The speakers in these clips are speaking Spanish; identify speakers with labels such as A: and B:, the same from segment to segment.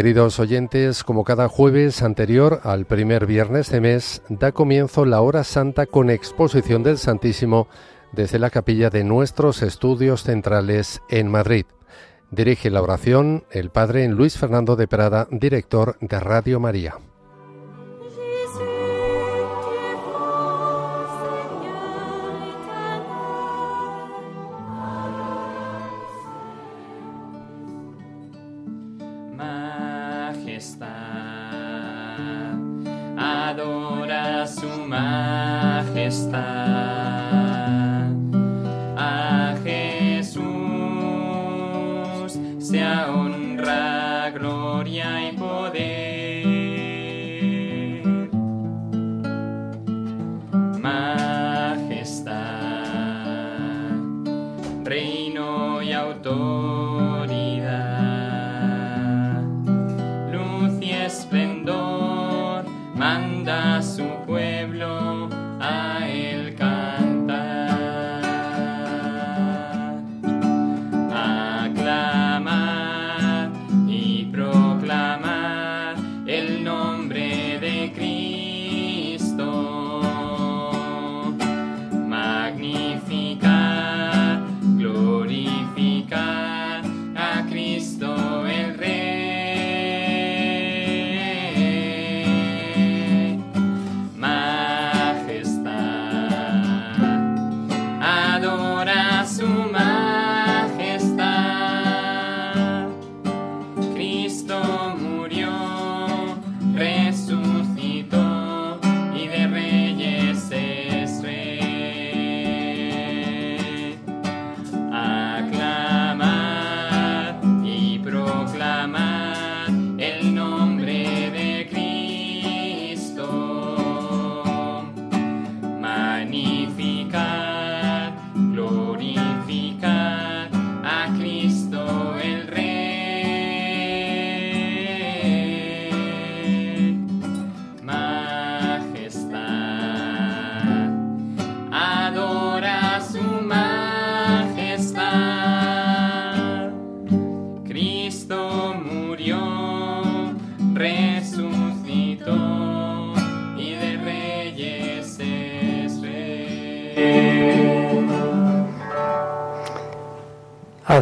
A: Queridos oyentes, como cada jueves anterior al primer viernes de mes, da comienzo la hora santa con exposición del Santísimo desde la capilla de nuestros estudios centrales en Madrid. Dirige la oración el Padre Luis Fernando de Prada, director de Radio María.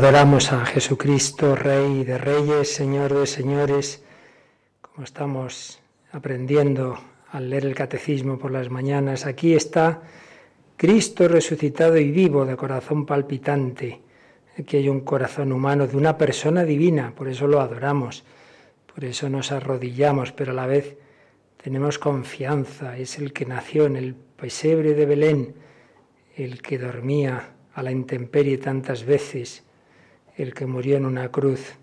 B: Adoramos a Jesucristo, Rey de Reyes, Señor de Señores, como estamos aprendiendo al leer el Catecismo por las mañanas. Aquí está Cristo resucitado y vivo, de corazón palpitante. Aquí hay un corazón humano de una persona divina, por eso lo adoramos, por eso nos arrodillamos, pero a la vez tenemos confianza. Es el que nació en el pesebre de Belén, el que dormía a la intemperie tantas veces el que murió en una cruz,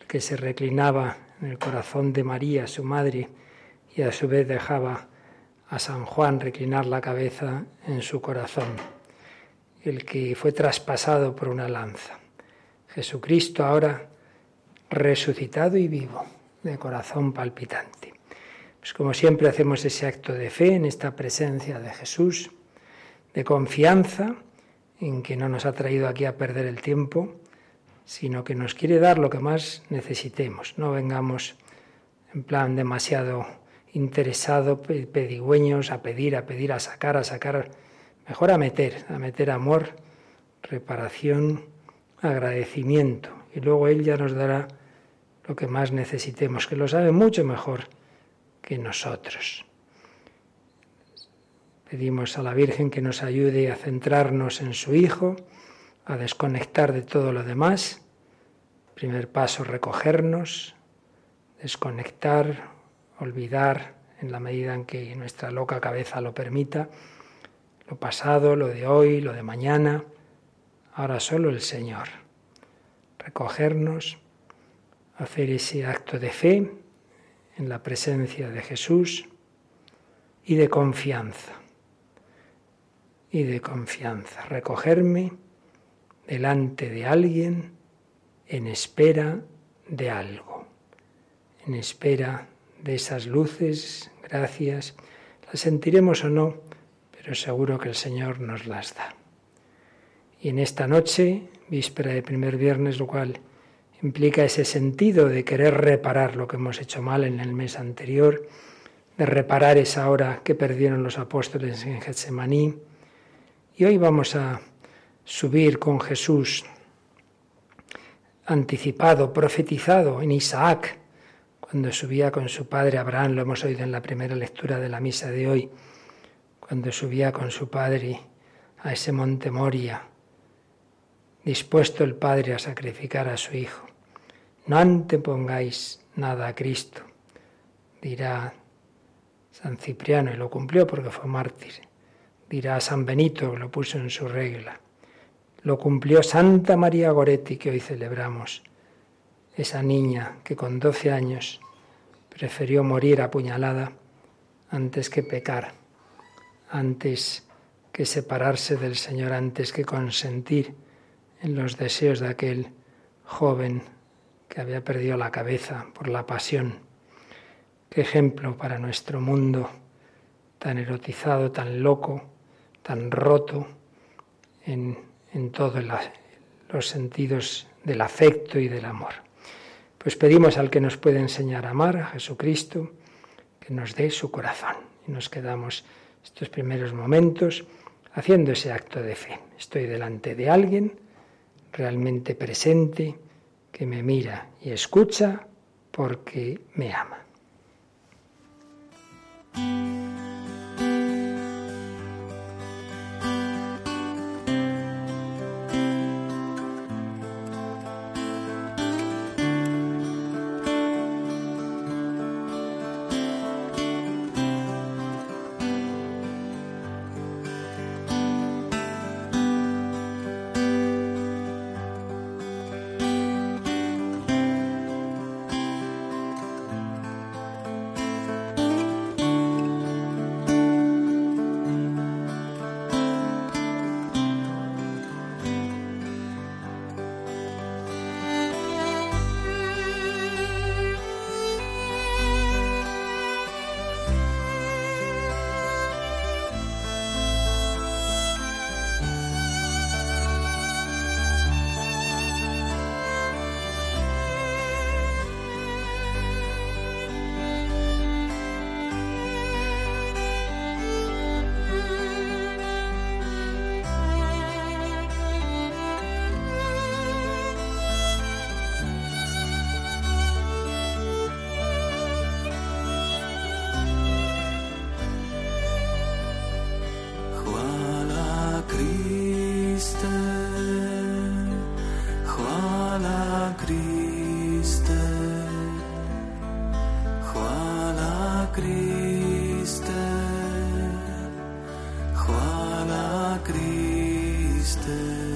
B: el que se reclinaba en el corazón de María, su madre, y a su vez dejaba a San Juan reclinar la cabeza en su corazón, el que fue traspasado por una lanza. Jesucristo ahora resucitado y vivo, de corazón palpitante. Pues como siempre hacemos ese acto de fe en esta presencia de Jesús, de confianza en que no nos ha traído aquí a perder el tiempo, sino que nos quiere dar lo que más necesitemos. No vengamos en plan demasiado interesado, pedigüeños, a pedir, a pedir, a sacar, a sacar. Mejor a meter, a meter amor, reparación, agradecimiento. Y luego Él ya nos dará lo que más necesitemos, que lo sabe mucho mejor que nosotros. Pedimos a la Virgen que nos ayude a centrarnos en su Hijo, a desconectar de todo lo demás. Primer paso, recogernos, desconectar, olvidar en la medida en que nuestra loca cabeza lo permita, lo pasado, lo de hoy, lo de mañana, ahora solo el Señor. Recogernos, hacer ese acto de fe en la presencia de Jesús y de confianza. Y de confianza. Recogerme delante de alguien en espera de algo, en espera de esas luces, gracias, las sentiremos o no, pero seguro que el Señor nos las da. Y en esta noche, víspera de primer viernes, lo cual
C: implica ese sentido de querer reparar lo que hemos hecho mal en el mes anterior, de reparar esa hora que perdieron los apóstoles en Getsemaní. Y hoy vamos a subir con Jesús anticipado, profetizado en Isaac, cuando subía con su padre Abraham, lo hemos oído en la primera lectura de la misa de hoy, cuando subía con su padre a ese monte Moria, dispuesto el padre a sacrificar a su hijo. No antepongáis nada a Cristo, dirá San Cipriano, y lo cumplió porque fue mártir. Dirá San Benito, lo puso en su regla. Lo cumplió Santa María Goretti, que hoy celebramos. Esa niña que con doce años prefirió morir apuñalada antes que pecar, antes que separarse del Señor, antes que consentir en los deseos de aquel joven que había perdido la cabeza por la pasión. Qué ejemplo para nuestro mundo tan erotizado, tan loco, tan roto en, en todos los sentidos del afecto y del amor. Pues pedimos al que nos puede enseñar a amar, a Jesucristo, que nos dé su corazón. Y nos quedamos estos primeros momentos haciendo ese acto de fe. Estoy delante de alguien realmente presente que me mira y escucha porque me ama. Christe, Juana Christe.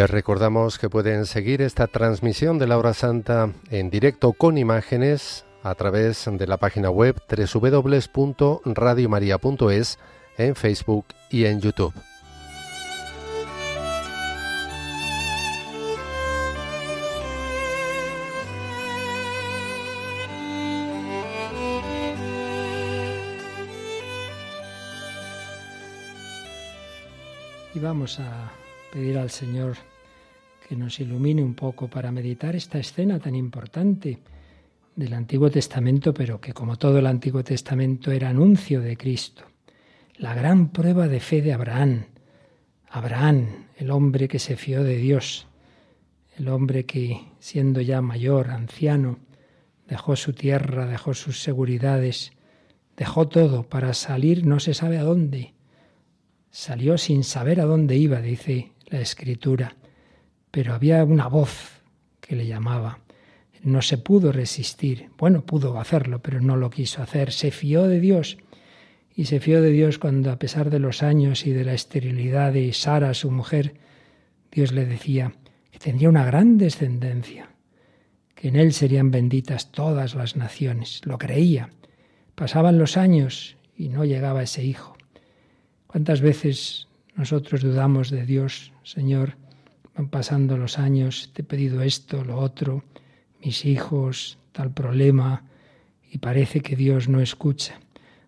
A: Les recordamos que pueden seguir esta transmisión de la hora santa en directo con imágenes a través de la página web www.radiomaria.es en Facebook y en YouTube.
B: Y vamos a pedir al Señor que nos ilumine un poco para meditar esta escena tan importante del Antiguo Testamento, pero que como todo el Antiguo Testamento era anuncio de Cristo. La gran prueba de fe de Abraham. Abraham, el hombre que se fió de Dios, el hombre que, siendo ya mayor, anciano, dejó su tierra, dejó sus seguridades, dejó todo para salir no se sabe a dónde. Salió sin saber a dónde iba, dice la escritura, pero había una voz que le llamaba. No se pudo resistir. Bueno, pudo hacerlo, pero no lo quiso hacer. Se fió de Dios. Y se fió de Dios cuando, a pesar de los años y de la esterilidad de Sara, su mujer, Dios le decía que tendría una gran descendencia, que en él serían benditas todas las naciones. Lo creía. Pasaban los años y no llegaba ese hijo. ¿Cuántas veces nosotros dudamos de Dios, Señor? Van pasando los años, te he pedido esto, lo otro, mis hijos, tal problema, y parece que Dios no escucha.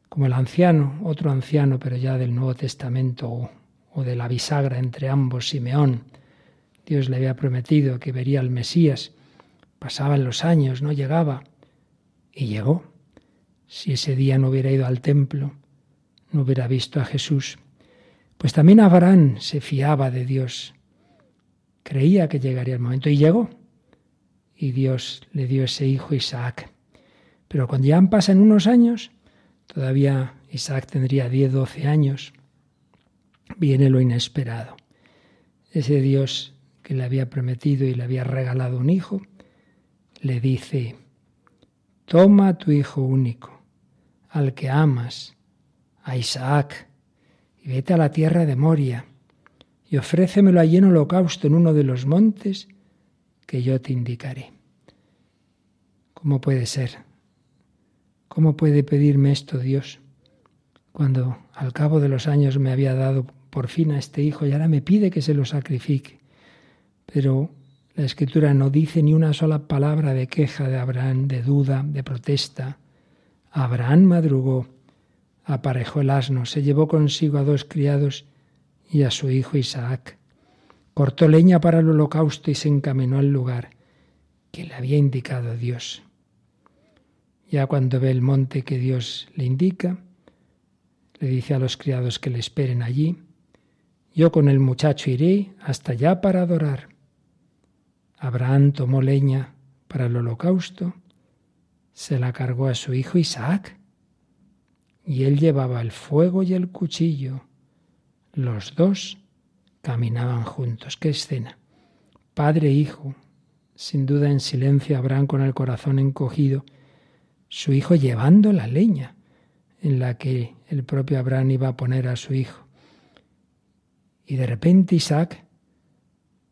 B: Como el anciano, otro anciano, pero ya del Nuevo Testamento o, de la bisagra entre ambos, Simeón. Dios le había prometido que vería al Mesías. Pasaban los años, no llegaba. Y llegó. Si ese día no hubiera ido al templo, no hubiera visto a Jesús. Pues también Abraham se fiaba de Dios. Creía que llegaría el momento y llegó y Dios le dio ese hijo Isaac. Pero cuando ya pasan unos años, todavía Isaac tendría 10, 12 años, viene lo inesperado. Ese Dios que le había prometido y le había regalado un hijo, le dice, toma tu hijo único, al que amas, a Isaac, y vete a la tierra de Moria, y ofrécemelo allí en holocausto en uno de los montes que yo te indicaré. ¿Cómo puede ser? ¿Cómo puede pedirme esto Dios? Cuando al cabo de los años me había dado por fin a este hijo y ahora me pide que se lo sacrifique. Pero la escritura no dice ni una sola palabra de queja de Abraham, de duda, de protesta. Abraham madrugó, aparejó el asno, se llevó consigo a dos criados y a su hijo Isaac cortó leña para el holocausto y se encaminó al lugar que le había indicado Dios. Ya cuando ve el monte que Dios le indica, le dice a los criados que le esperen allí. Yo con el muchacho iré hasta allá para adorar. Abraham tomó leña para el holocausto, se la cargó a su hijo Isaac, y él llevaba el fuego y el cuchillo, los dos caminaban juntos. ¡Qué escena! Padre e hijo, sin duda en silencio Abraham con el corazón encogido, su hijo llevando la leña en la que el propio Abraham iba a poner a su hijo. Y de repente Isaac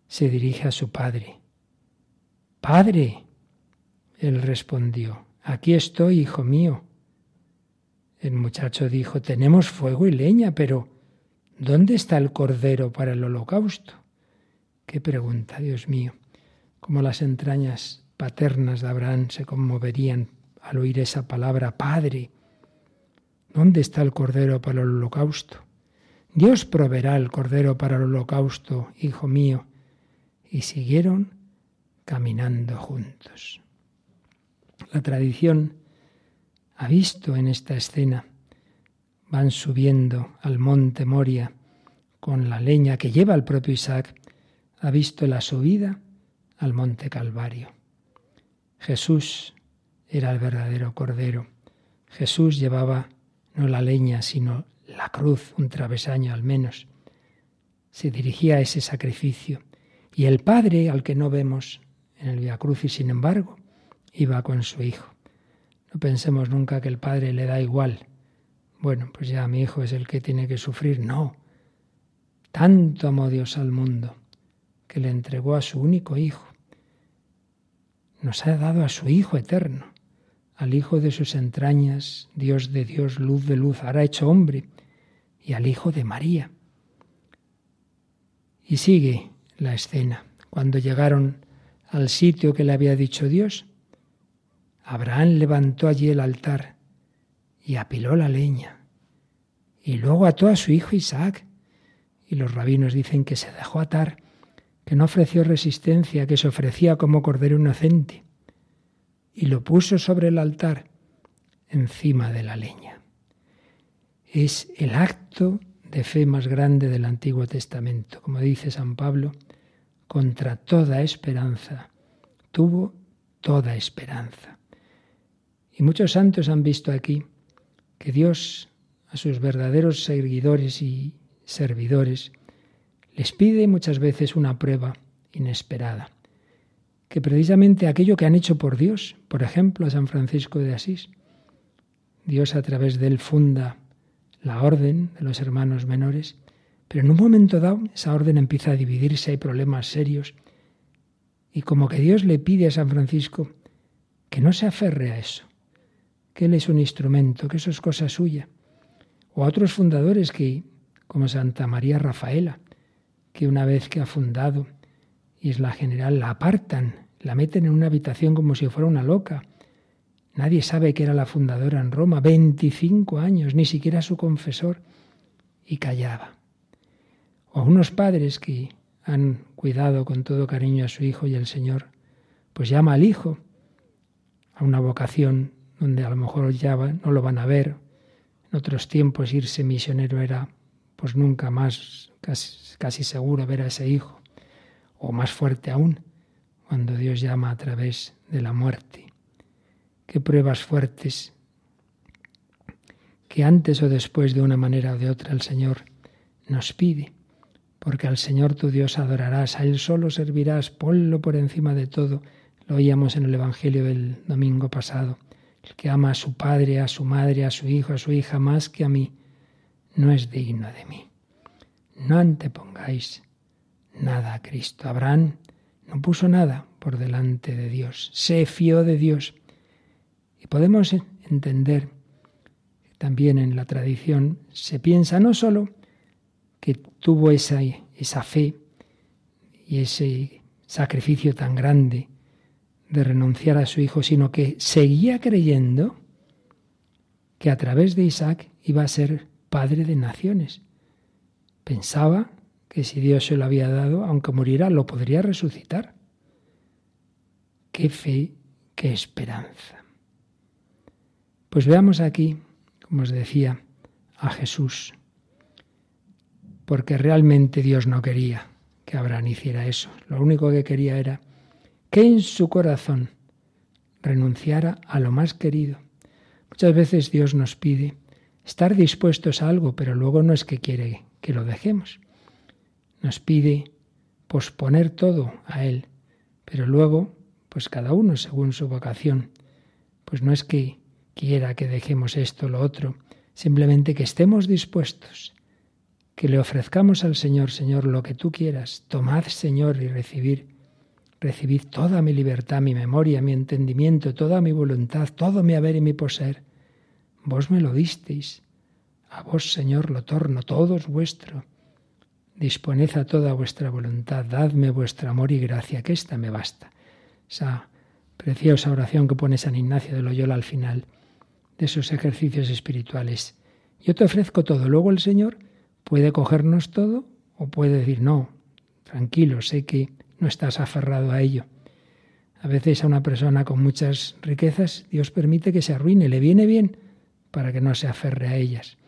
B: se dirige a su padre. Padre, él respondió, aquí estoy, hijo mío. El muchacho dijo, tenemos fuego y leña, pero ¿Dónde está el cordero para el holocausto? Qué pregunta, Dios mío. Cómo las entrañas paternas de Abraham se conmoverían al oír esa palabra, Padre. ¿Dónde está el cordero para el holocausto? Dios proveerá el cordero para el holocausto, hijo mío. Y siguieron caminando juntos. La tradición ha visto en esta escena van subiendo al monte Moria con la leña que lleva el propio Isaac, ha visto la subida al monte Calvario. Jesús era el verdadero Cordero. Jesús llevaba no la leña, sino la cruz, un travesaño al menos. Se dirigía a ese sacrificio. Y el Padre, al que no vemos en el Via y sin embargo, iba con su Hijo. No pensemos nunca que el Padre le da igual bueno, pues ya mi hijo es el que tiene que sufrir. No. Tanto amó Dios al mundo que le entregó a su único Hijo. Nos ha dado a su Hijo eterno, al Hijo de sus entrañas, Dios de Dios, luz de luz, hará hecho hombre, y al Hijo de María. Y sigue la escena. Cuando llegaron al sitio que le había dicho Dios, Abraham levantó allí el altar y apiló la leña. Y luego ató a su hijo Isaac. Y los rabinos dicen que se dejó atar, que no ofreció resistencia, que se ofrecía como cordero inocente. Y lo puso sobre el altar, encima de la leña. Es el acto de fe más grande del Antiguo Testamento. Como dice San Pablo, contra toda esperanza, tuvo toda esperanza. Y muchos santos han visto aquí que Dios a sus verdaderos seguidores y servidores les pide muchas veces una prueba inesperada, que precisamente aquello que han hecho por Dios, por ejemplo a San Francisco de Asís, Dios a través de él funda la orden de los hermanos menores, pero en un momento dado esa orden empieza a dividirse, hay problemas serios, y como que Dios le pide a San Francisco que no se aferre a eso, que él es un instrumento, que eso es cosa suya, o a otros fundadores que, como Santa María Rafaela, que una vez que ha fundado y es la general, la apartan, la meten en una habitación como si fuera una loca, Nadie sabe que era la fundadora en Roma, 25 años, ni siquiera su confesor, y callaba. O unos padres que han cuidado con todo cariño a su hijo y el Señor, pues llama al hijo a una vocación donde a lo mejor ya no lo van a ver. En otros tiempos irse misionero era pues nunca más casi, seguro ver a ese hijo. O más fuerte aún, cuando Dios llama a través de la muerte qué pruebas fuertes que antes o después de una manera o de otra el Señor nos pide, porque al Señor tu Dios adorarás, a Él solo servirás, ponlo por encima de todo. Lo oíamos en el Evangelio del domingo pasado. El que ama a su padre, a su madre, a su hijo, a su hija más que a mí, no es digno de mí. No antepongáis nada a Cristo. Abraham no puso nada por delante de Dios, se fió de Dios y podemos entender también en la tradición se piensa no solo que tuvo esa, esa fe y ese sacrificio tan grande de renunciar a su hijo, sino que seguía creyendo que a través de Isaac iba a ser padre de naciones. Pensaba que si Dios se lo había dado, aunque muriera, lo podría resucitar. Qué fe, qué esperanza. Pues veamos aquí, como os decía, a Jesús, porque realmente Dios no quería que Abraham hiciera eso. Lo único que quería era que en su corazón renunciara a lo más querido. Muchas veces Dios nos pide estar dispuestos a algo, pero luego no es que quiere que lo dejemos. Nos pide posponer todo a Él, pero luego, pues cada uno según su vocación, pues no es que quiera que dejemos esto, lo otro, simplemente que estemos dispuestos, que le ofrezcamos al Señor, Señor, lo que tú quieras, tomad, Señor, y recibir, recibid toda mi libertad, mi memoria, mi entendimiento, toda mi voluntad, todo mi haber y mi poseer. Vos me lo disteis, a vos, Señor, lo torno, todo es vuestro. Disponed a toda vuestra voluntad, dadme vuestro amor y gracia, que ésta me basta. Esa preciosa oración que pone San Ignacio de Loyola al final de esos ejercicios espirituales. Yo te ofrezco todo. Luego el Señor puede cogernos todo o puede decir, no, tranquilo, sé que no estás aferrado a ello. A veces a una persona con muchas riquezas Dios permite que se arruine, le viene bien para que no se aferre a ellas.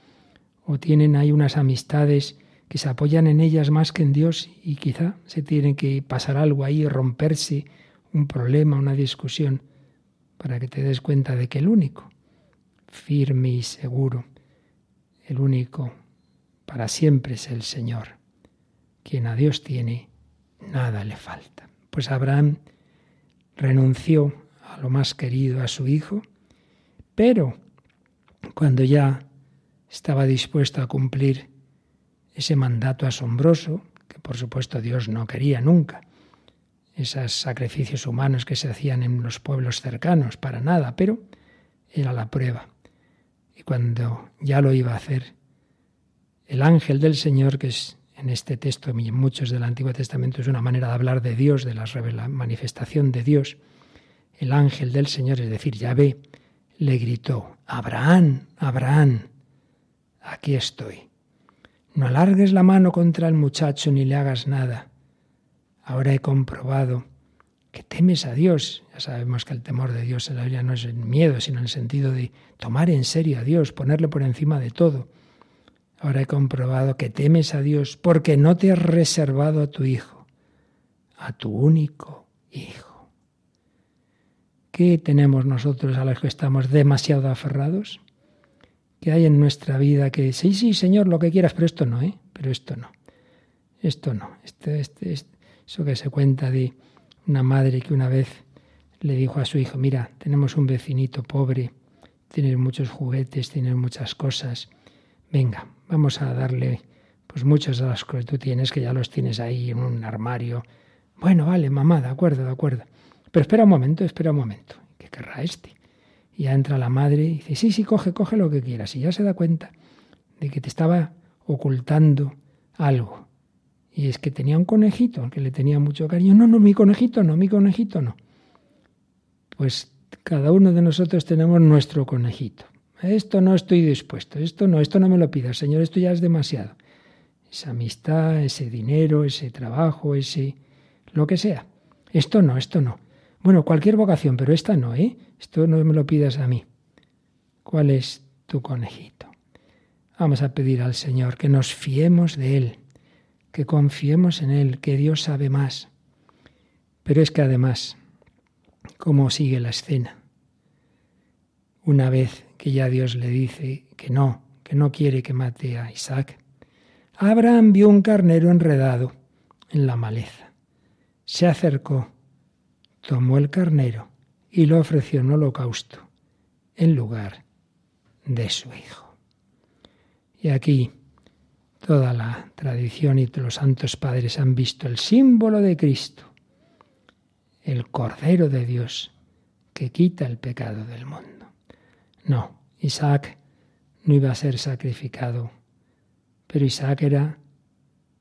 B: O tienen ahí unas amistades que se apoyan en ellas más que en Dios y quizá se tiene que pasar algo ahí, romperse un problema, una discusión, para que te des cuenta de que el único firme y seguro. El único para siempre es el Señor. Quien a Dios tiene, nada le falta. Pues Abraham renunció a lo más querido, a su hijo, pero cuando ya estaba dispuesto a cumplir ese mandato asombroso que por supuesto Dios no quería nunca. Esos sacrificios humanos que se hacían en los pueblos cercanos, para nada, pero era la prueba. Y cuando ya lo iba a hacer, el ángel del Señor, que es en este texto y en muchos del Antiguo Testamento es una manera de hablar de Dios, de la manifestación de Dios, el ángel del Señor, es decir, Yahvé, le gritó, Abraham, Abraham, aquí estoy. No alargues la mano contra el muchacho ni le hagas nada. Ahora he comprobado que temes a Dios. Ya sabemos que el temor de Dios en la Biblia no es el miedo, sino el sentido de tomar en serio a Dios, ponerle por encima de todo. Ahora he comprobado que temes a Dios porque no te has reservado a tu hijo, a tu único hijo. ¿Qué tenemos nosotros a los que estamos demasiado aferrados? ¿Qué hay en nuestra vida que sí, sí, Señor, lo que quieras, pero esto no, ¿eh? Pero esto no. Esto no. Este, este, eso que se cuenta de una madre que una vez le dijo a su hijo, mira, tenemos un vecinito pobre, tienes muchos juguetes, tienes muchas cosas. Venga, Vamos a darle pues muchas de las cosas que tú tienes, que ya los tienes ahí en un armario. Bueno, vale, mamá, de acuerdo, de acuerdo. Pero espera un momento, espera un momento. ¿Qué querrá este? Y ya entra la madre y dice, sí, sí, coge, coge lo que quieras. Y ya se da cuenta de que te estaba ocultando algo. Y es que tenía un conejito, que le tenía mucho cariño. No, no, mi conejito no, mi conejito no. Pues cada uno de nosotros tenemos nuestro conejito. Esto no estoy dispuesto, esto no, esto no me lo pidas, Señor, esto ya es demasiado. Esa amistad, ese dinero, ese trabajo, ese lo que sea. Esto no, esto no. Bueno, cualquier vocación, pero esta no, ¿eh? Esto no me lo pidas a mí. ¿Cuál es tu conejito? Vamos a pedir al Señor que nos fiemos de Él, que confiemos en Él, que Dios sabe más. Pero es que además, ¿cómo sigue la escena? Una vez que ya Dios le dice que no, que no quiere que mate a Isaac, Abraham vio un carnero enredado en la maleza. Se acercó, tomó el carnero y lo ofreció en holocausto en lugar de su hijo. Y aquí toda la tradición y los santos padres han visto el símbolo de Cristo, el Cordero de Dios que quita el pecado del mundo. No, Isaac no iba a ser sacrificado, pero Isaac era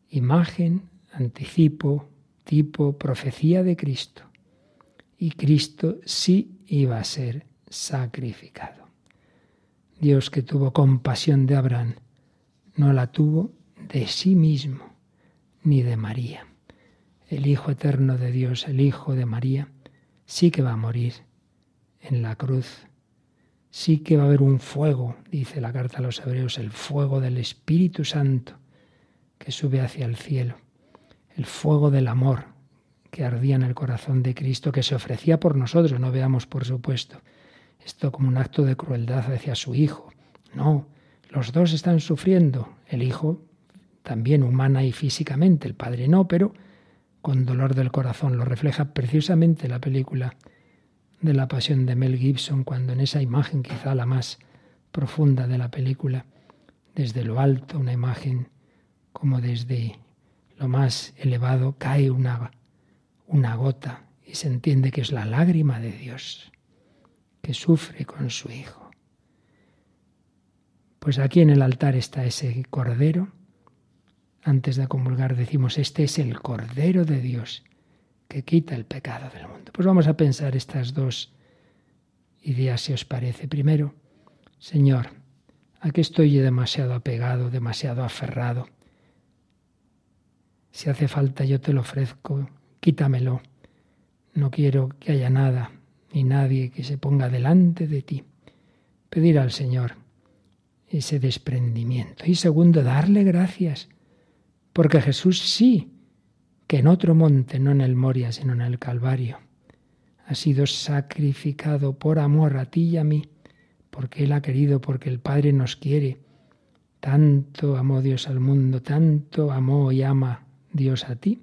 B: imagen, anticipo, tipo, profecía de Cristo. Y Cristo sí iba a ser sacrificado. Dios que tuvo compasión de Abraham, no la tuvo de sí mismo, ni de María. El Hijo eterno de Dios, el Hijo de María, sí que va a morir en la cruz sí que va a haber un fuego, dice la carta a los hebreos, el fuego del Espíritu Santo que sube hacia el cielo, el fuego del amor que ardía en el corazón de Cristo, que se ofrecía por nosotros, no veamos por supuesto esto como un acto de crueldad hacia su Hijo. No, los dos están sufriendo, el Hijo también humana y físicamente, el Padre no, pero con dolor del corazón. Lo refleja precisamente la película de la pasión de Mel Gibson, cuando en esa imagen, quizá la más profunda de la película, desde lo alto, una imagen como desde lo más elevado, cae una, una gota y se entiende que es la lágrima de Dios que sufre con su Hijo. Pues aquí en el altar está ese Cordero. Antes de comulgar decimos, este es el Cordero de Dios que quita el pecado del mundo. Pues vamos a pensar estas dos ideas, si os parece. Primero, Señor, aquí estoy demasiado apegado, demasiado aferrado. Si hace falta, yo te lo ofrezco, quítamelo. No quiero que haya nada ni nadie que se ponga delante de ti. Pedir al Señor ese desprendimiento. Y segundo, darle gracias, porque Jesús sí que en otro monte, no en el Moria, sino en el Calvario, ha sido sacrificado por amor a ti y a mí, porque Él ha querido, porque el Padre nos quiere. Tanto amó Dios al mundo, tanto amó y ama Dios a ti,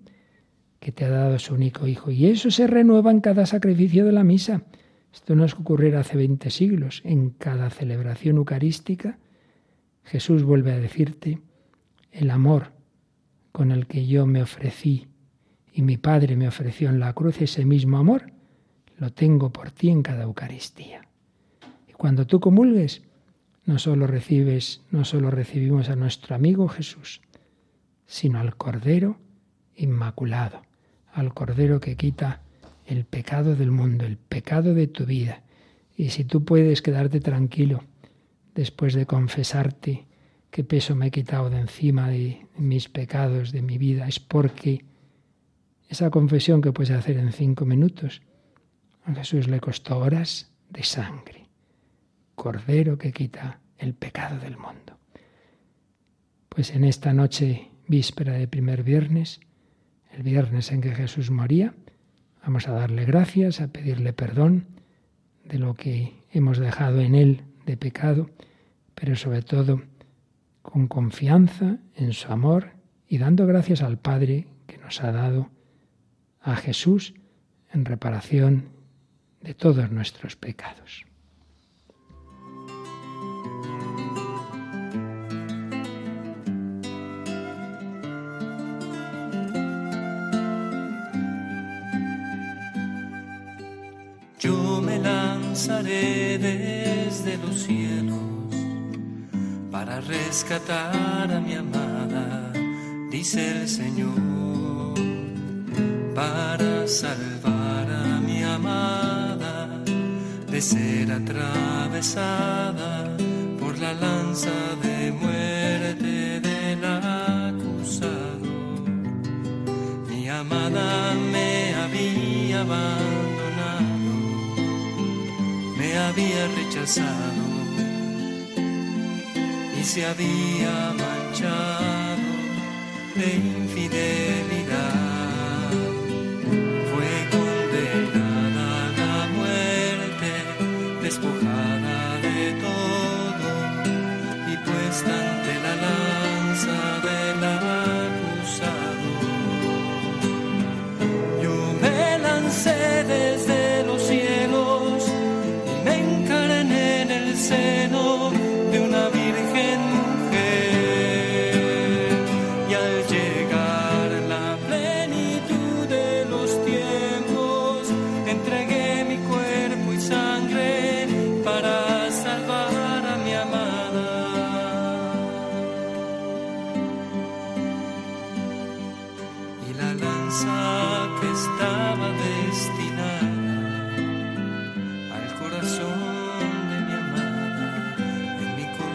B: que te ha dado su único Hijo. Y eso se renueva en cada sacrificio de la misa. Esto no es ocurrir hace 20 siglos. En cada celebración eucarística, Jesús vuelve a decirte, el amor con el que yo me ofrecí y mi Padre me ofreció en la cruz, ese mismo amor, lo tengo por ti en cada Eucaristía. Y cuando tú comulgues, no solo recibes, no solo recibimos a nuestro amigo Jesús, sino al Cordero Inmaculado, al Cordero que quita el pecado del mundo, el pecado de tu vida. Y si tú puedes quedarte tranquilo después de confesarte qué peso me he quitado de encima de mis pecados, de mi vida, es porque esa confesión que puedes hacer en cinco minutos, a Jesús le costó horas de sangre. Cordero que quita el pecado del mundo. Pues en esta noche víspera de primer viernes, el viernes en que Jesús moría, vamos a darle gracias, a pedirle perdón de lo que hemos dejado en Él de pecado, pero sobre todo con confianza en su amor y dando gracias al Padre que nos ha dado a Jesús en reparación de todos nuestros pecados.
C: Yo me lanzaré desde los cielos para rescatar a mi amada, dice el Señor, para salvar a mi amada de ser atravesada por la lanza de muerte del acusado. Mi amada me había había rechazado y se había manchado de infidelidad.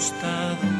C: Por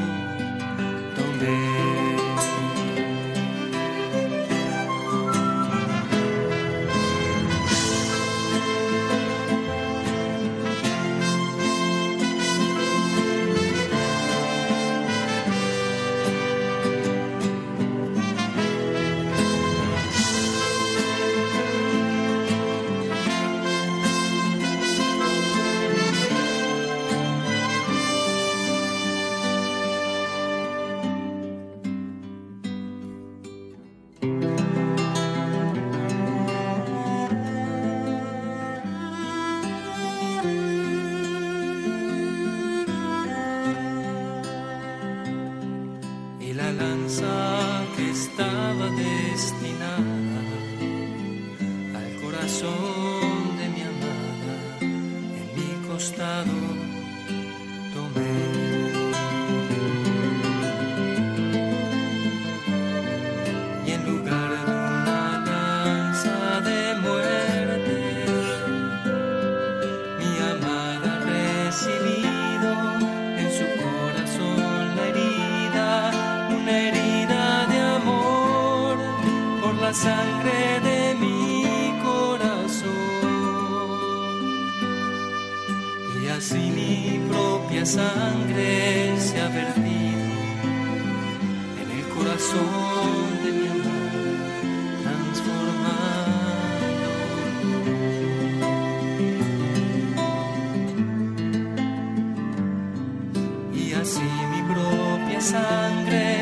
C: así mi propia sangre.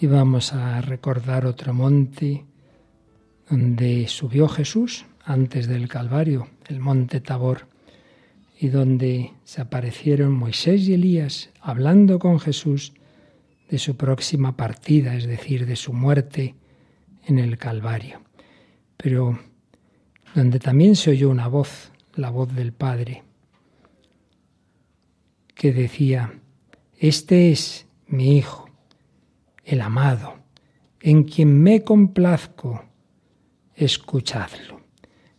B: Y vamos a recordar otro monte donde subió Jesús antes del Calvario, el monte Tabor, y donde se aparecieron Moisés y Elías hablando con Jesús de su próxima partida, es decir, de su muerte en el Calvario. Pero donde también se oyó una voz, la voz del Padre, que decía, Este es mi Hijo, el amado, en quien me complazco, escuchadlo.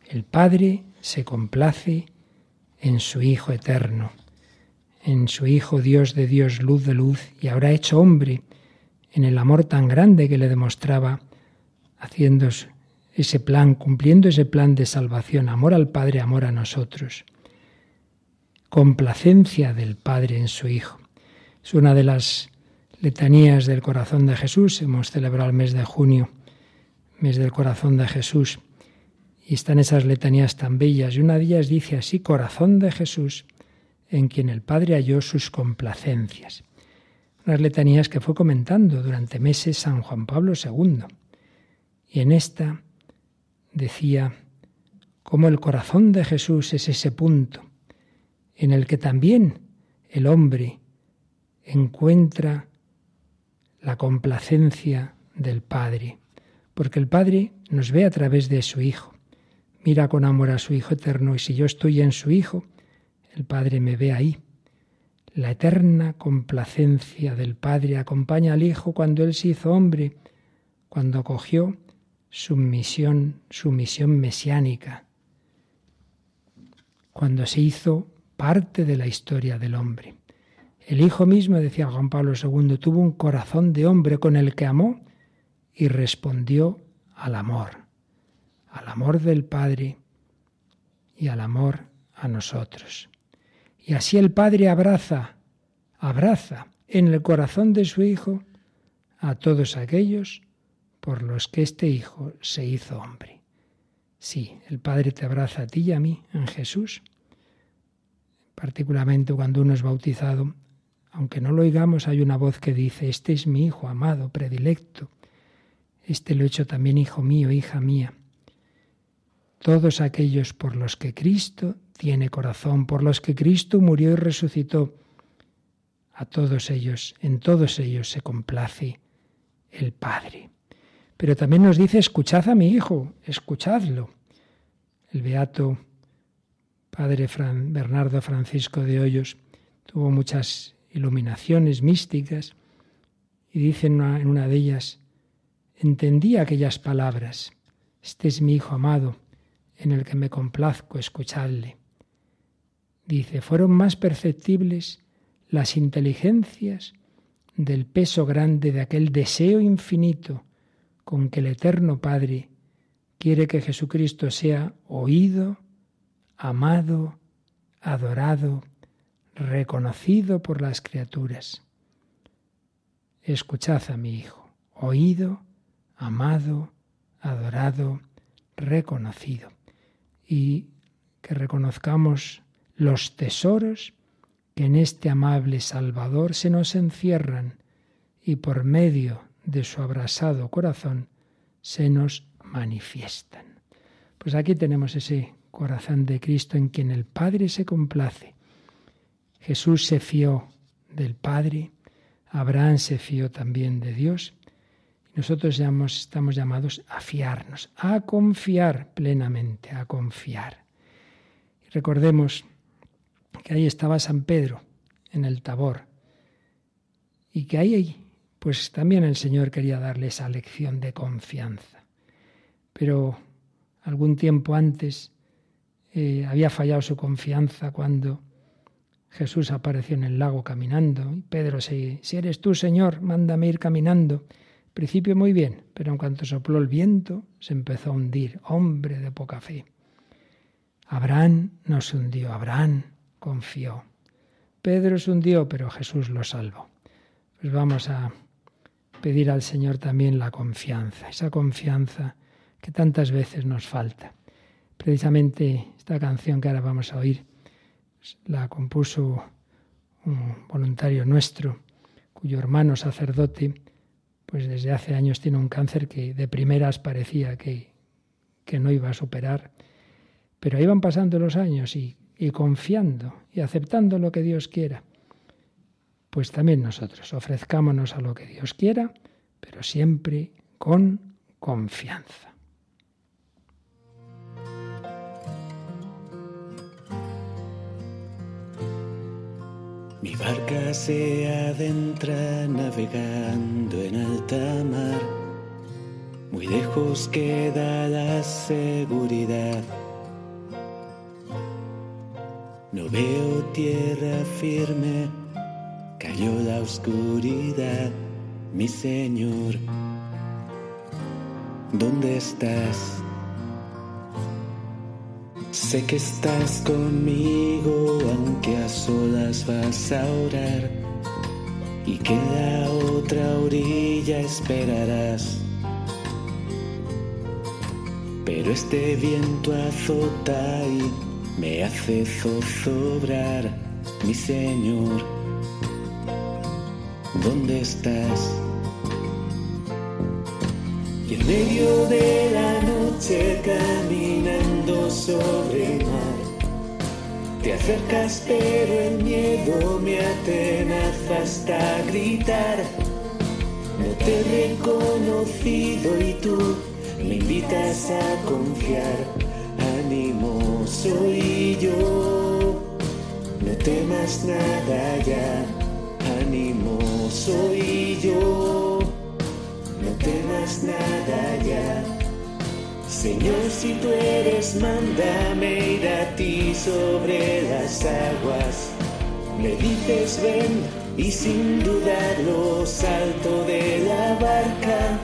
B: El Padre se complace en su Hijo eterno, en su Hijo Dios de Dios, luz de luz, y habrá hecho hombre en el amor tan grande que le demostraba, haciendo ese plan, cumpliendo ese plan de salvación, amor al Padre, amor a nosotros. Complacencia del Padre en su Hijo. Es una de las letanías del corazón de Jesús. Hemos celebrado el mes de junio, mes del corazón de Jesús. Y están esas letanías tan bellas. Y una de ellas dice así, corazón de Jesús, en quien el Padre halló sus complacencias. Unas letanías que fue comentando durante meses San Juan Pablo II. Y en esta decía cómo el corazón de Jesús es ese punto en el que también el hombre encuentra la complacencia del Padre, porque el Padre nos ve a través de su Hijo. Mira con amor a su Hijo eterno y si yo estoy en su Hijo, el Padre me ve ahí. La eterna complacencia del Padre acompaña al Hijo cuando Él se hizo hombre, cuando acogió su misión, su misión mesiánica, cuando se hizo parte de la historia del hombre. El Hijo mismo, decía Juan Pablo II, tuvo un corazón de hombre con el que amó y respondió al amor, al amor del Padre y al amor a nosotros. Y así el Padre abraza, abraza en el corazón de su Hijo a todos aquellos por los que este Hijo se hizo hombre. Sí, el Padre te abraza a ti y a mí en Jesús. Particularmente cuando uno es bautizado, aunque no lo oigamos, hay una voz que dice, este es mi Hijo amado, predilecto. Este lo he hecho también hijo mío, hija mía. Todos aquellos por los que Cristo tiene corazón, por los que Cristo murió y resucitó, a todos ellos, en todos ellos se complace el Padre. Pero también nos dice, escuchad a mi Hijo, escuchadlo. El beato Padre Bernardo Francisco de Hoyos tuvo muchas iluminaciones místicas y dice en una, de ellas, entendí aquellas palabras, este es mi Hijo amado, en el que me complazco escucharle. Dice, fueron más perceptibles las inteligencias del peso grande de aquel deseo infinito con que el Eterno Padre quiere que Jesucristo sea oído, amado, adorado, reconocido por las criaturas. Escuchad a mi Hijo, oído, amado, adorado, reconocido. Y que reconozcamos los tesoros que en este amable Salvador se nos encierran y por medio de su abrasado corazón se nos manifiestan. Pues aquí tenemos ese corazón de Cristo en quien el Padre se complace. Jesús se fió del Padre, Abraham se fió también de Dios. Nosotros estamos llamados a fiarnos, a confiar plenamente, a confiar. Recordemos que ahí estaba San Pedro en el Tabor y que ahí pues también el Señor quería darle esa lección de confianza. Pero algún tiempo antes eh, había fallado su confianza cuando Jesús apareció en el lago caminando y Pedro, si, si eres tú, Señor, mándame ir caminando. Principio muy bien, pero en cuanto sopló el viento se empezó a hundir, hombre de poca fe. Abraham no se hundió, Abraham confió. Pedro se hundió, pero Jesús lo salvó. Pues vamos a pedir al Señor también la confianza, esa confianza que tantas veces nos falta. Precisamente esta canción que ahora vamos a oír la compuso un voluntario nuestro, cuyo hermano sacerdote, pues desde hace años tiene un cáncer que de primeras parecía que, que no iba a superar, pero iban pasando los años y, y confiando y aceptando lo que Dios quiera pues también nosotros ofrezcámonos a lo que Dios quiera, pero siempre con confianza.
D: Mi barca se adentra navegando en alta mar, muy lejos queda la seguridad. No veo tierra firme Cayó la oscuridad, mi Señor. ¿Dónde estás? Sé que estás conmigo, aunque a solas vas a orar. Y que la otra orilla esperarás. Pero este viento azota y me hace zozobrar, mi Señor. ¿dónde estás? En medio de la noche caminando sobre el mar, Te acercas pero el miedo me atenaza hasta gritar. No te he reconocido y tú me invitas a confiar. Ánimo soy yo, no temas nada ya. Ánimo soy yo, temas nada ya. Señor, si tú eres, mándame ir a ti sobre las aguas. Me dices ven y sin dudarlo salto de la barca.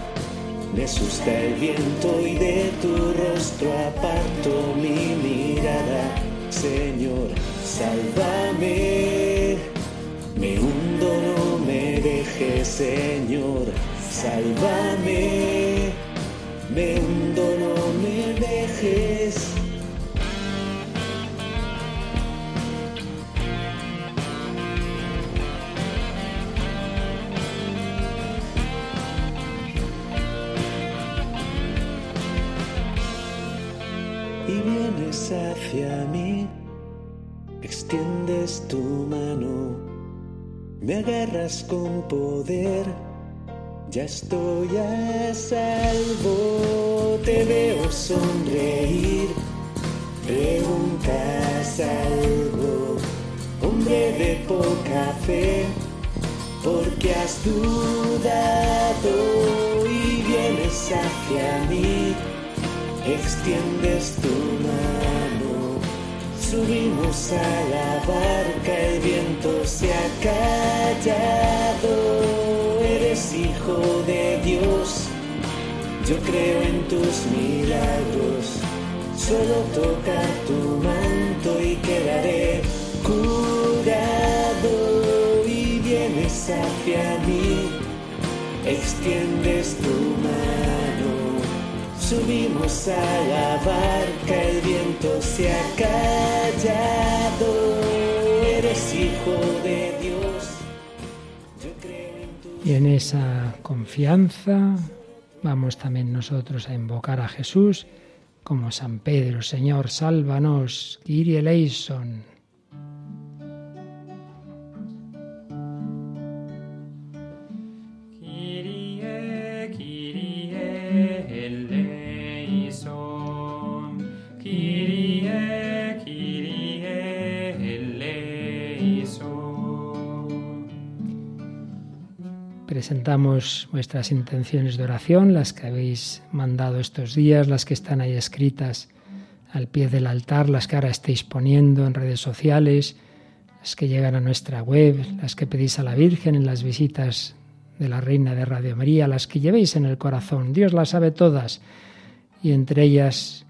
D: Me asusta el viento y de tu rostro aparto mi mirada. Señor, sálvame. Me hundo, no me dejes, Señor, sálvame. Me hundo, no me dejes. Y vienes hacia mí, extiendes tu mano, me agarras con poder ya estoy a salvo, te veo sonreír, preguntas algo, hombre de poca fe, porque has dudado y vienes hacia mí, extiendes tu mano, subimos a la barca, el viento se ha callado hijo de Dios. Yo creo en tus milagros. Solo tocar tu manto y quedaré curado. Y vienes hacia mí, extiendes tu mano. Subimos a la barca, el viento se ha callado. Eres hijo de.
B: Y en esa confianza vamos también nosotros a invocar a Jesús como San Pedro, Señor, sálvanos, Kyrie eleison. Presentamos vuestras intenciones de oración, las que habéis mandado estos días, las que están ahí escritas al pie del altar, las que ahora estéis poniendo en redes sociales, las que llegan a nuestra web, las que pedís a la Virgen en las visitas de la Reina de Radio María, las que llevéis en el corazón. Dios las sabe todas y entre ellas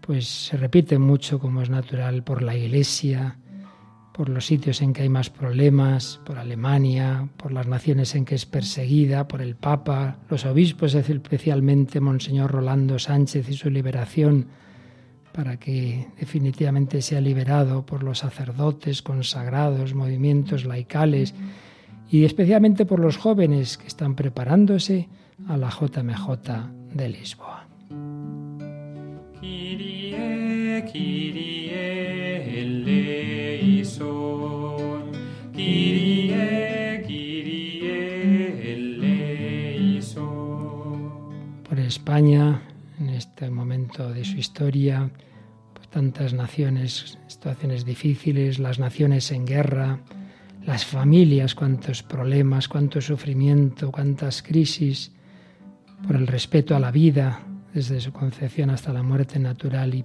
B: pues se repite mucho como es natural por la Iglesia, por los sitios en que hay más problemas, por Alemania, por las naciones en que es perseguida, por el Papa, los obispos, especialmente Monseñor Rolando Sánchez y su liberación, para que definitivamente sea liberado por los sacerdotes consagrados, movimientos laicales y especialmente por los jóvenes que están preparándose a la JMJ de Lisboa. Por España, en este momento de su historia, pues tantas naciones, situaciones difíciles, las naciones en guerra, las familias, cuántos problemas, cuánto sufrimiento, cuántas crisis, por el respeto a la vida, desde su concepción hasta la muerte natural y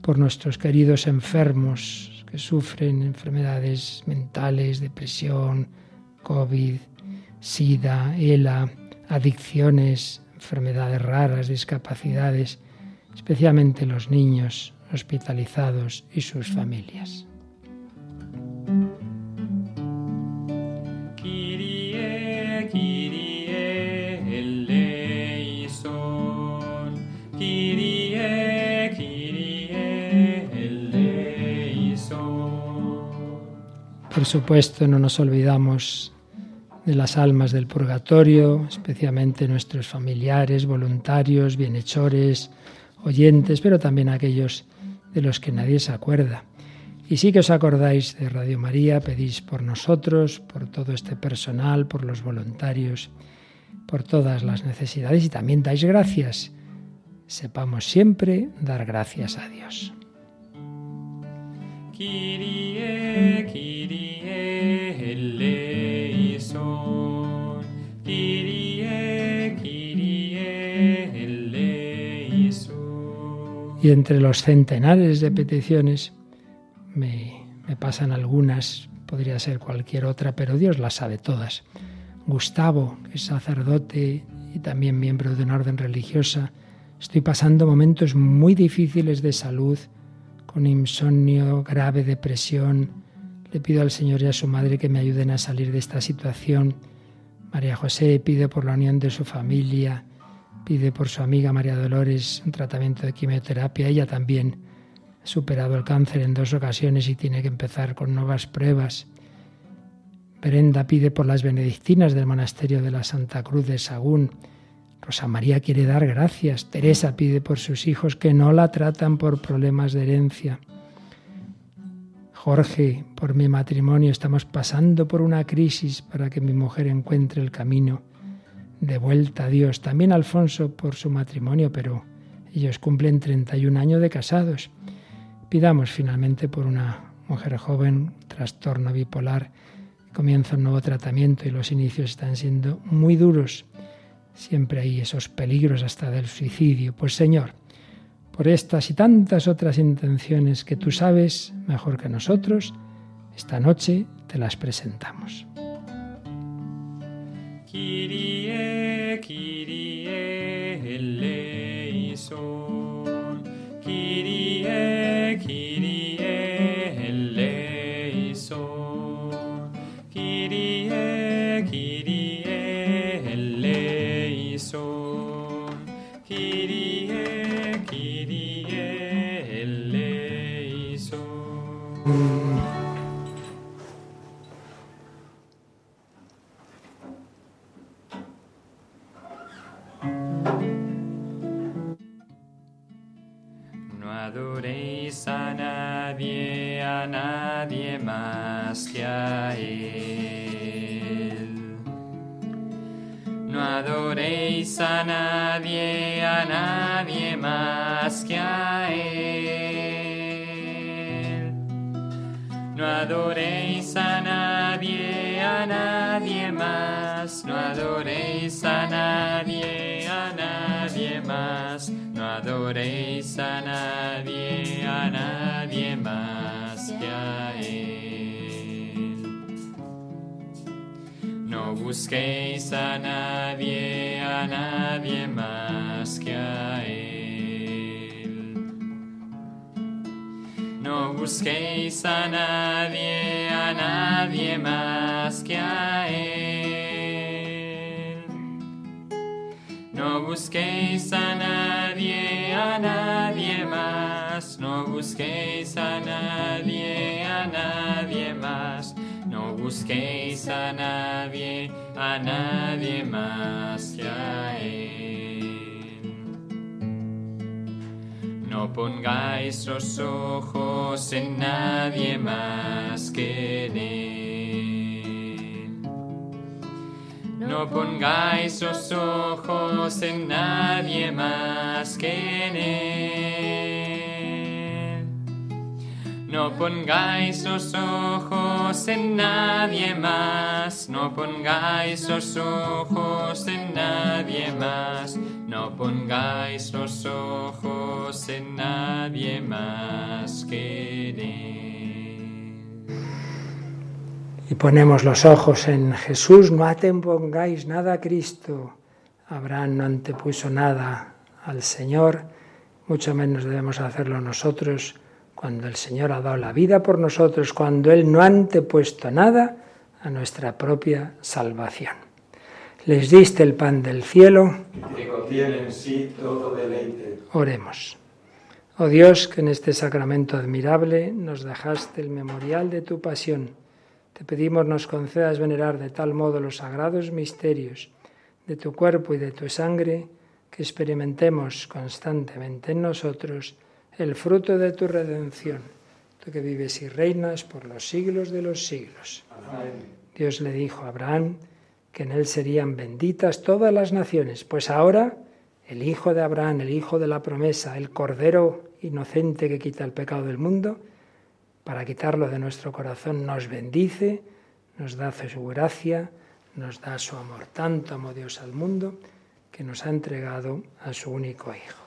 B: por nuestros queridos enfermos que sufren enfermedades mentales, depresión, COVID, SIDA, ELA, adicciones, enfermedades raras, discapacidades, especialmente los niños hospitalizados y sus familias. Supuesto, no nos olvidamos de las almas del purgatorio, especialmente nuestros familiares, voluntarios, bienhechores, oyentes, pero también aquellos de los que nadie se acuerda. Y sí que os acordáis de Radio María, pedís por nosotros, por todo este personal, por los voluntarios, por todas las necesidades y también dais gracias. Sepamos siempre dar gracias a Dios. Y entre los centenares de peticiones me, me pasan algunas, podría ser cualquier otra, pero Dios las sabe todas. Gustavo, que es sacerdote y también miembro de una orden religiosa, estoy pasando momentos muy difíciles de salud, con insomnio, grave depresión. Le pido al Señor y a su madre que me ayuden a salir de esta situación. María José pide por la unión de su familia, Pide por su amiga María Dolores un tratamiento de quimioterapia. Ella también ha superado el cáncer en dos ocasiones y tiene que empezar con nuevas pruebas. Brenda pide por las benedictinas del monasterio de la Santa Cruz de Sagún. Rosa María quiere dar gracias. Teresa pide por sus hijos que no la tratan por problemas de herencia. Jorge, por mi matrimonio estamos pasando por una crisis para que mi mujer encuentre el camino de vuelta a Dios. También Alfonso por su matrimonio, pero ellos cumplen 31 años de casados. Pidamos finalmente por una mujer joven, trastorno bipolar, comienza un nuevo tratamiento y los inicios están siendo muy duros. Siempre hay esos peligros hasta del suicidio. Pues Señor, por estas y tantas otras intenciones que tú sabes mejor que nosotros, esta noche te las presentamos.
A: Adoréis a nadie, a nadie más que a Él. No busquéis a nadie, a nadie más que a Él. No busquéis a nadie, a nadie más que a Él. No busquéis a busquéis a nadie, a nadie más que a Él. No pongáis los ojos en nadie más que en Él. No pongáis los ojos en nadie más que en Él. No pongáis los ojos en nadie más, no pongáis los ojos en nadie más, no pongáis los ojos en nadie más. Que Él
B: y ponemos los ojos en Jesús, no pongáis nada a Cristo. Abraham no antepuso nada al Señor, mucho menos debemos hacerlo nosotros cuando el Señor ha dado la vida por nosotros, cuando Él no ha antepuesto nada a nuestra propia salvación. Les diste el pan del cielo.
E: Que contiene en sí todo deleite.
B: Oremos. Oh Dios, que en este sacramento admirable nos dejaste el memorial de tu pasión te pedimos nos concedas venerar de tal modo los sagrados misterios de tu cuerpo y de tu sangre, que experimentemos constantemente en nosotros el fruto de tu redención
A: tú que vives y reinas por los siglos de los siglos. Dios le dijo a Abraham que en él serían benditas todas las naciones, pues ahora el Hijo de Abraham, el Hijo de la promesa, el Cordero inocente que quita el pecado del mundo, para quitarlo de nuestro corazón, nos bendice, nos da su gracia, nos da su amor. Tanto amó Dios al mundo que nos ha entregado a su único Hijo.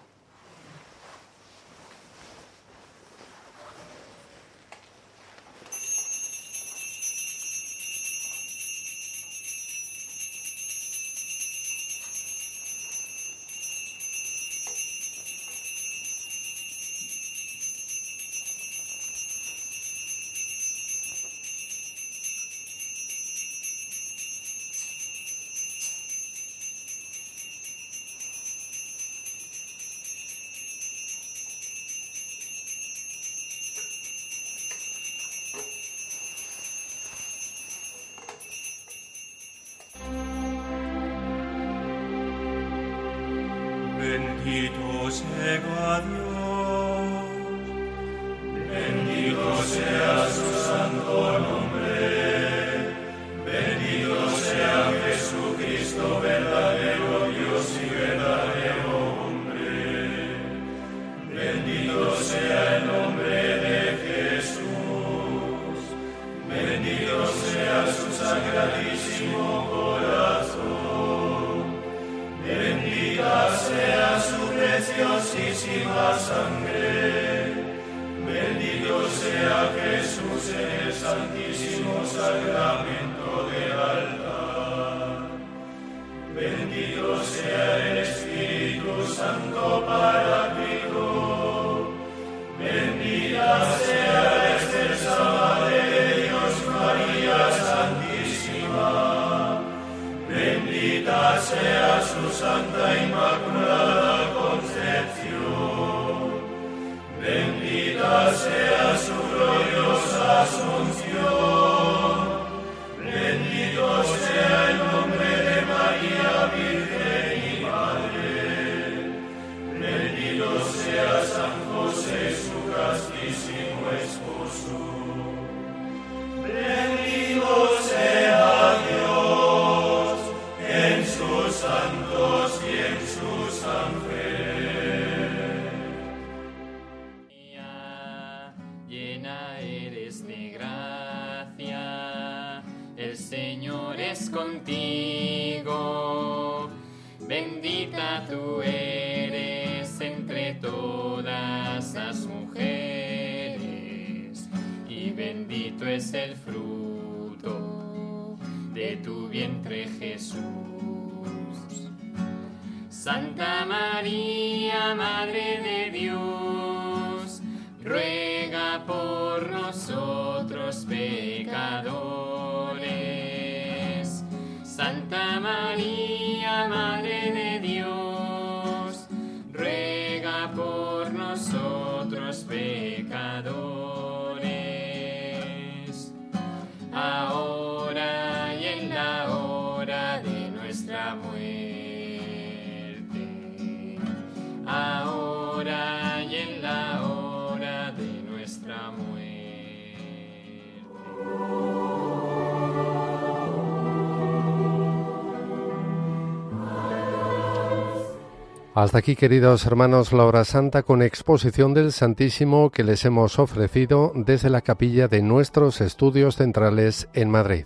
F: Hasta aquí, queridos hermanos, la hora santa con exposición del Santísimo que les hemos ofrecido desde la capilla de nuestros estudios centrales en Madrid.